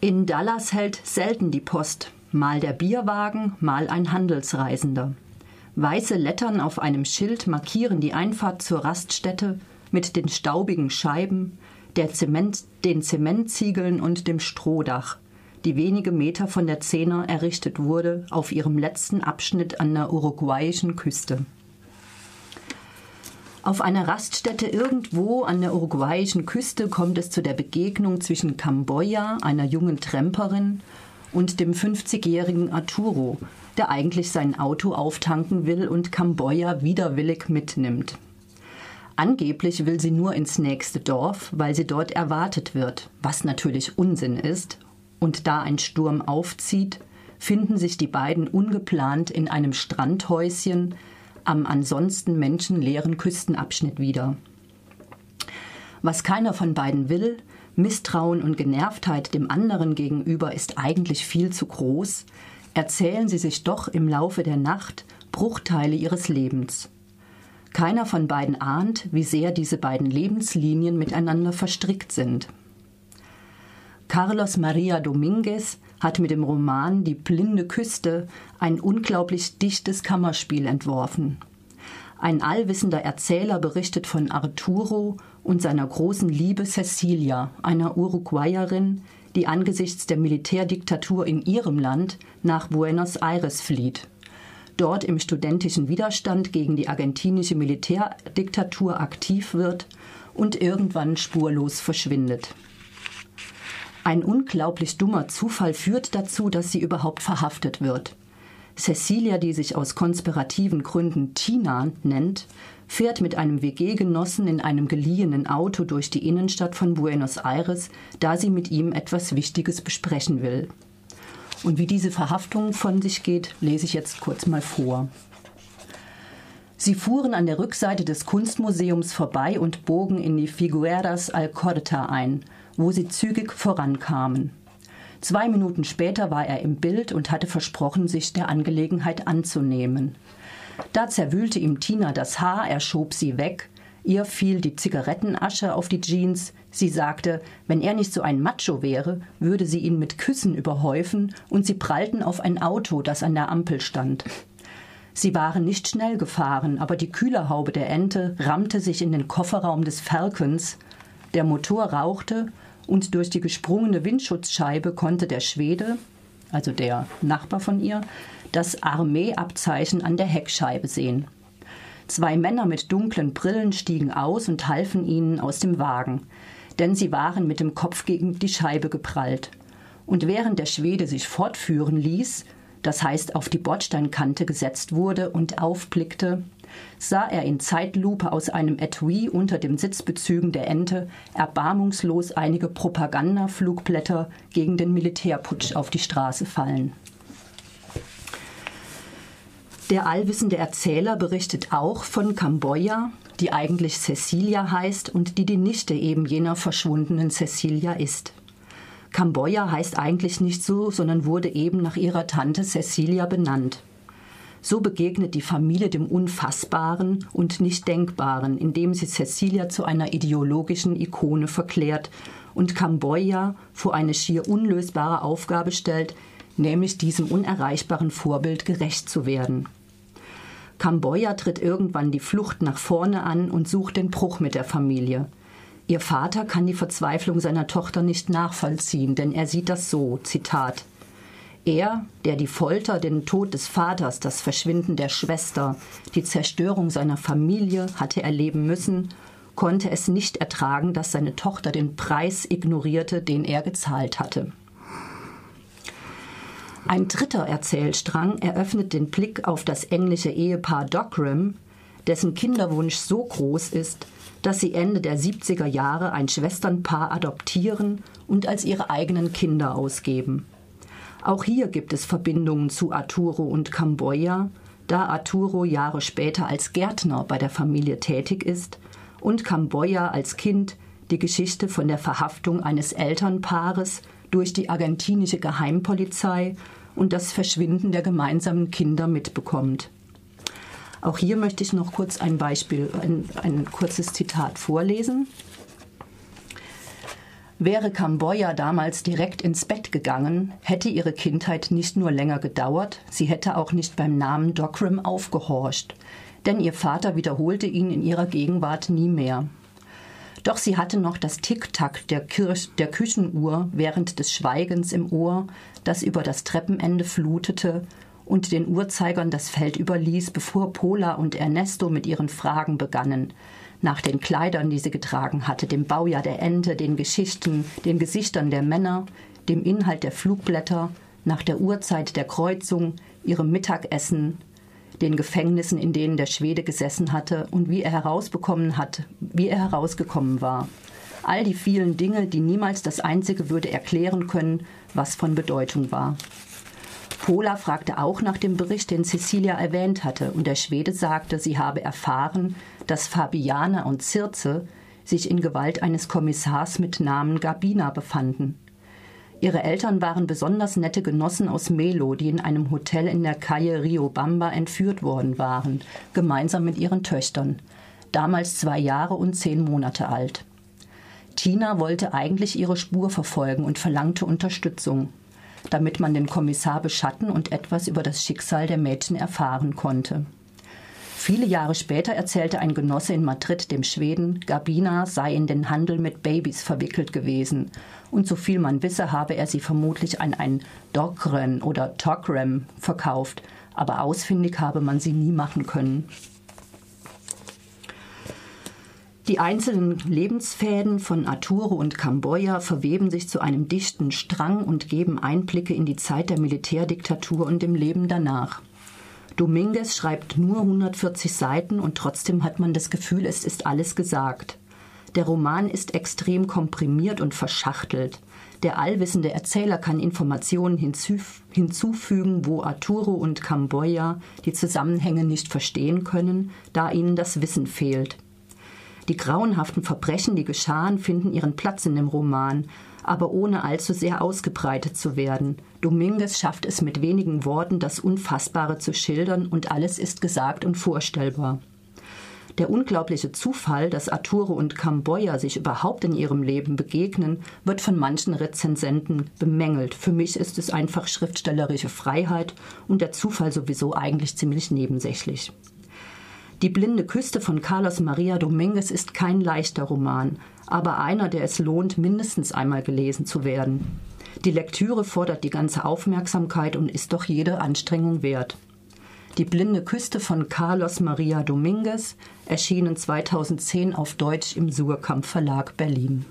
In Dallas hält selten die Post, mal der Bierwagen, mal ein Handelsreisender. Weiße Lettern auf einem Schild markieren die Einfahrt zur Raststätte mit den staubigen Scheiben, der Zement, den Zementziegeln und dem Strohdach, die wenige Meter von der Zehner errichtet wurde auf ihrem letzten Abschnitt an der uruguayischen Küste. Auf einer Raststätte irgendwo an der uruguayischen Küste kommt es zu der Begegnung zwischen Camboya, einer jungen Tremperin, und dem 50-jährigen Arturo, der eigentlich sein Auto auftanken will und Camboya widerwillig mitnimmt. Angeblich will sie nur ins nächste Dorf, weil sie dort erwartet wird, was natürlich Unsinn ist. Und da ein Sturm aufzieht, finden sich die beiden ungeplant in einem Strandhäuschen am ansonsten menschenleeren Küstenabschnitt wieder. Was keiner von beiden will, Misstrauen und Genervtheit dem anderen gegenüber ist eigentlich viel zu groß, erzählen sie sich doch im Laufe der Nacht Bruchteile ihres Lebens. Keiner von beiden ahnt, wie sehr diese beiden Lebenslinien miteinander verstrickt sind. Carlos Maria Dominguez hat mit dem Roman Die blinde Küste ein unglaublich dichtes Kammerspiel entworfen. Ein allwissender Erzähler berichtet von Arturo und seiner großen Liebe Cecilia, einer Uruguayerin, die angesichts der Militärdiktatur in ihrem Land nach Buenos Aires flieht dort im studentischen Widerstand gegen die argentinische Militärdiktatur aktiv wird und irgendwann spurlos verschwindet. Ein unglaublich dummer Zufall führt dazu, dass sie überhaupt verhaftet wird. Cecilia, die sich aus konspirativen Gründen Tina nennt, fährt mit einem WG-Genossen in einem geliehenen Auto durch die Innenstadt von Buenos Aires, da sie mit ihm etwas Wichtiges besprechen will. Und wie diese Verhaftung von sich geht, lese ich jetzt kurz mal vor. Sie fuhren an der Rückseite des Kunstmuseums vorbei und bogen in die Figueras Alcorta ein, wo sie zügig vorankamen. Zwei Minuten später war er im Bild und hatte versprochen, sich der Angelegenheit anzunehmen. Da zerwühlte ihm Tina das Haar, er schob sie weg, Ihr fiel die Zigarettenasche auf die Jeans. Sie sagte, wenn er nicht so ein Macho wäre, würde sie ihn mit Küssen überhäufen und sie prallten auf ein Auto, das an der Ampel stand. Sie waren nicht schnell gefahren, aber die Kühlerhaube der Ente rammte sich in den Kofferraum des Falcons. Der Motor rauchte und durch die gesprungene Windschutzscheibe konnte der Schwede, also der Nachbar von ihr, das Armeeabzeichen an der Heckscheibe sehen. Zwei Männer mit dunklen Brillen stiegen aus und halfen ihnen aus dem Wagen, denn sie waren mit dem Kopf gegen die Scheibe geprallt. Und während der Schwede sich fortführen ließ, das heißt auf die Bordsteinkante gesetzt wurde und aufblickte, sah er in Zeitlupe aus einem Etui unter den Sitzbezügen der Ente erbarmungslos einige Propagandaflugblätter gegen den Militärputsch auf die Straße fallen. Der allwissende Erzähler berichtet auch von Kamboja, die eigentlich Cecilia heißt und die die Nichte eben jener verschwundenen Cecilia ist. Kamboja heißt eigentlich nicht so, sondern wurde eben nach ihrer Tante Cecilia benannt. So begegnet die Familie dem Unfassbaren und Nicht-Denkbaren, indem sie Cecilia zu einer ideologischen Ikone verklärt und Kamboja vor eine schier unlösbare Aufgabe stellt, nämlich diesem unerreichbaren Vorbild gerecht zu werden. Kamboja tritt irgendwann die Flucht nach vorne an und sucht den Bruch mit der Familie. Ihr Vater kann die Verzweiflung seiner Tochter nicht nachvollziehen, denn er sieht das so, Zitat. Er, der die Folter, den Tod des Vaters, das Verschwinden der Schwester, die Zerstörung seiner Familie hatte erleben müssen, konnte es nicht ertragen, dass seine Tochter den Preis ignorierte, den er gezahlt hatte. Ein dritter Erzählstrang eröffnet den Blick auf das englische Ehepaar Dockram, dessen Kinderwunsch so groß ist, dass sie Ende der 70er Jahre ein Schwesternpaar adoptieren und als ihre eigenen Kinder ausgeben. Auch hier gibt es Verbindungen zu Arturo und Camboya, da Arturo Jahre später als Gärtner bei der Familie tätig ist und Camboya als Kind die Geschichte von der Verhaftung eines Elternpaares durch die argentinische Geheimpolizei und das Verschwinden der gemeinsamen Kinder mitbekommt. Auch hier möchte ich noch kurz ein Beispiel, ein, ein kurzes Zitat vorlesen. Wäre Kamboja damals direkt ins Bett gegangen, hätte ihre Kindheit nicht nur länger gedauert, sie hätte auch nicht beim Namen Dockram aufgehorcht, denn ihr Vater wiederholte ihn in ihrer Gegenwart nie mehr. Doch sie hatte noch das Tick-Tack der, der Küchenuhr während des Schweigens im Ohr, das über das Treppenende flutete und den Uhrzeigern das Feld überließ, bevor Pola und Ernesto mit ihren Fragen begannen, nach den Kleidern, die sie getragen hatte, dem Baujahr der Ente, den Geschichten, den Gesichtern der Männer, dem Inhalt der Flugblätter, nach der Uhrzeit der Kreuzung, ihrem Mittagessen, den Gefängnissen, in denen der Schwede gesessen hatte und wie er herausbekommen hat, wie er herausgekommen war. All die vielen Dinge, die niemals das Einzige würde erklären können, was von Bedeutung war. Pola fragte auch nach dem Bericht, den Cecilia erwähnt hatte, und der Schwede sagte, sie habe erfahren, dass Fabiana und Circe sich in Gewalt eines Kommissars mit Namen Gabina befanden. Ihre Eltern waren besonders nette Genossen aus Melo, die in einem Hotel in der Calle Riobamba entführt worden waren, gemeinsam mit ihren Töchtern, damals zwei Jahre und zehn Monate alt. Tina wollte eigentlich ihre Spur verfolgen und verlangte Unterstützung, damit man den Kommissar beschatten und etwas über das Schicksal der Mädchen erfahren konnte. Viele Jahre später erzählte ein Genosse in Madrid dem Schweden, Gabina sei in den Handel mit Babys verwickelt gewesen und so viel man wisse, habe er sie vermutlich an ein Dogren oder Togrem verkauft, aber ausfindig habe man sie nie machen können. Die einzelnen Lebensfäden von Arturo und Camboya verweben sich zu einem dichten Strang und geben Einblicke in die Zeit der Militärdiktatur und dem Leben danach. Dominguez schreibt nur 140 Seiten und trotzdem hat man das Gefühl, es ist alles gesagt. Der Roman ist extrem komprimiert und verschachtelt. Der allwissende Erzähler kann Informationen hinzufügen, wo Arturo und Camboya die Zusammenhänge nicht verstehen können, da ihnen das Wissen fehlt. Die grauenhaften Verbrechen, die geschahen, finden ihren Platz in dem Roman, aber ohne allzu sehr ausgebreitet zu werden. Dominguez schafft es mit wenigen Worten, das Unfassbare zu schildern, und alles ist gesagt und vorstellbar. Der unglaubliche Zufall, dass Arturo und Camboya sich überhaupt in ihrem Leben begegnen, wird von manchen Rezensenten bemängelt. Für mich ist es einfach schriftstellerische Freiheit und der Zufall sowieso eigentlich ziemlich nebensächlich. Die blinde Küste von Carlos Maria Dominguez ist kein leichter Roman, aber einer, der es lohnt, mindestens einmal gelesen zu werden. Die Lektüre fordert die ganze Aufmerksamkeit und ist doch jede Anstrengung wert. Die blinde Küste von Carlos Maria Dominguez, erschienen 2010 auf Deutsch im Surkamp Verlag Berlin.